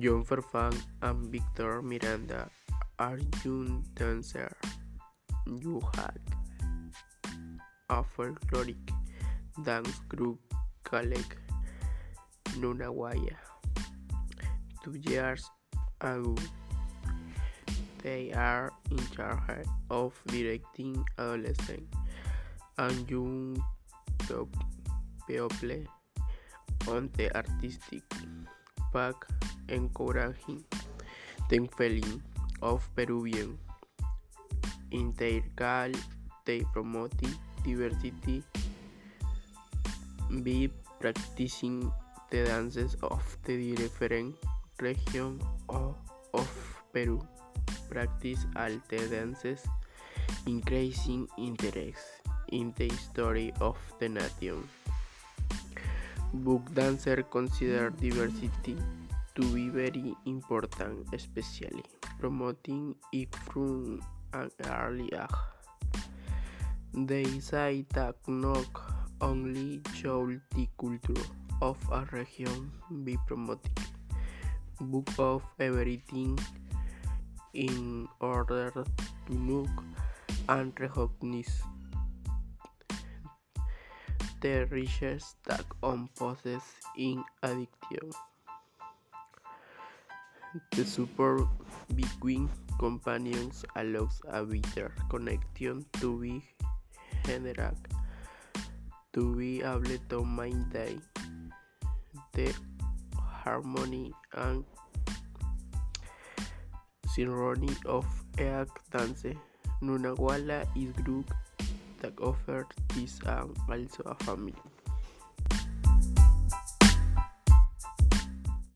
John Farfán and Victor Miranda are young dancers who have a folkloric dance group called Nunawaya. Two years ago, they are in charge of directing adolescent and young people on the artistic path encouraging the feeling of Peruvian integral. They promote diversity by practicing the dances of the different regions of Peru. Practice all the dances, increasing interest in the history of the nation. Book dancers consider diversity to be very important, especially promoting it from an early age. They say that not only should the culture of a region be promoted, but of everything in order to know and recognize the riches that one possesses in addiction. The support between companions allows a better connection to be general, to be able to maintain the harmony and synchrony of each dance. Nunawala is group that offered this and also a family.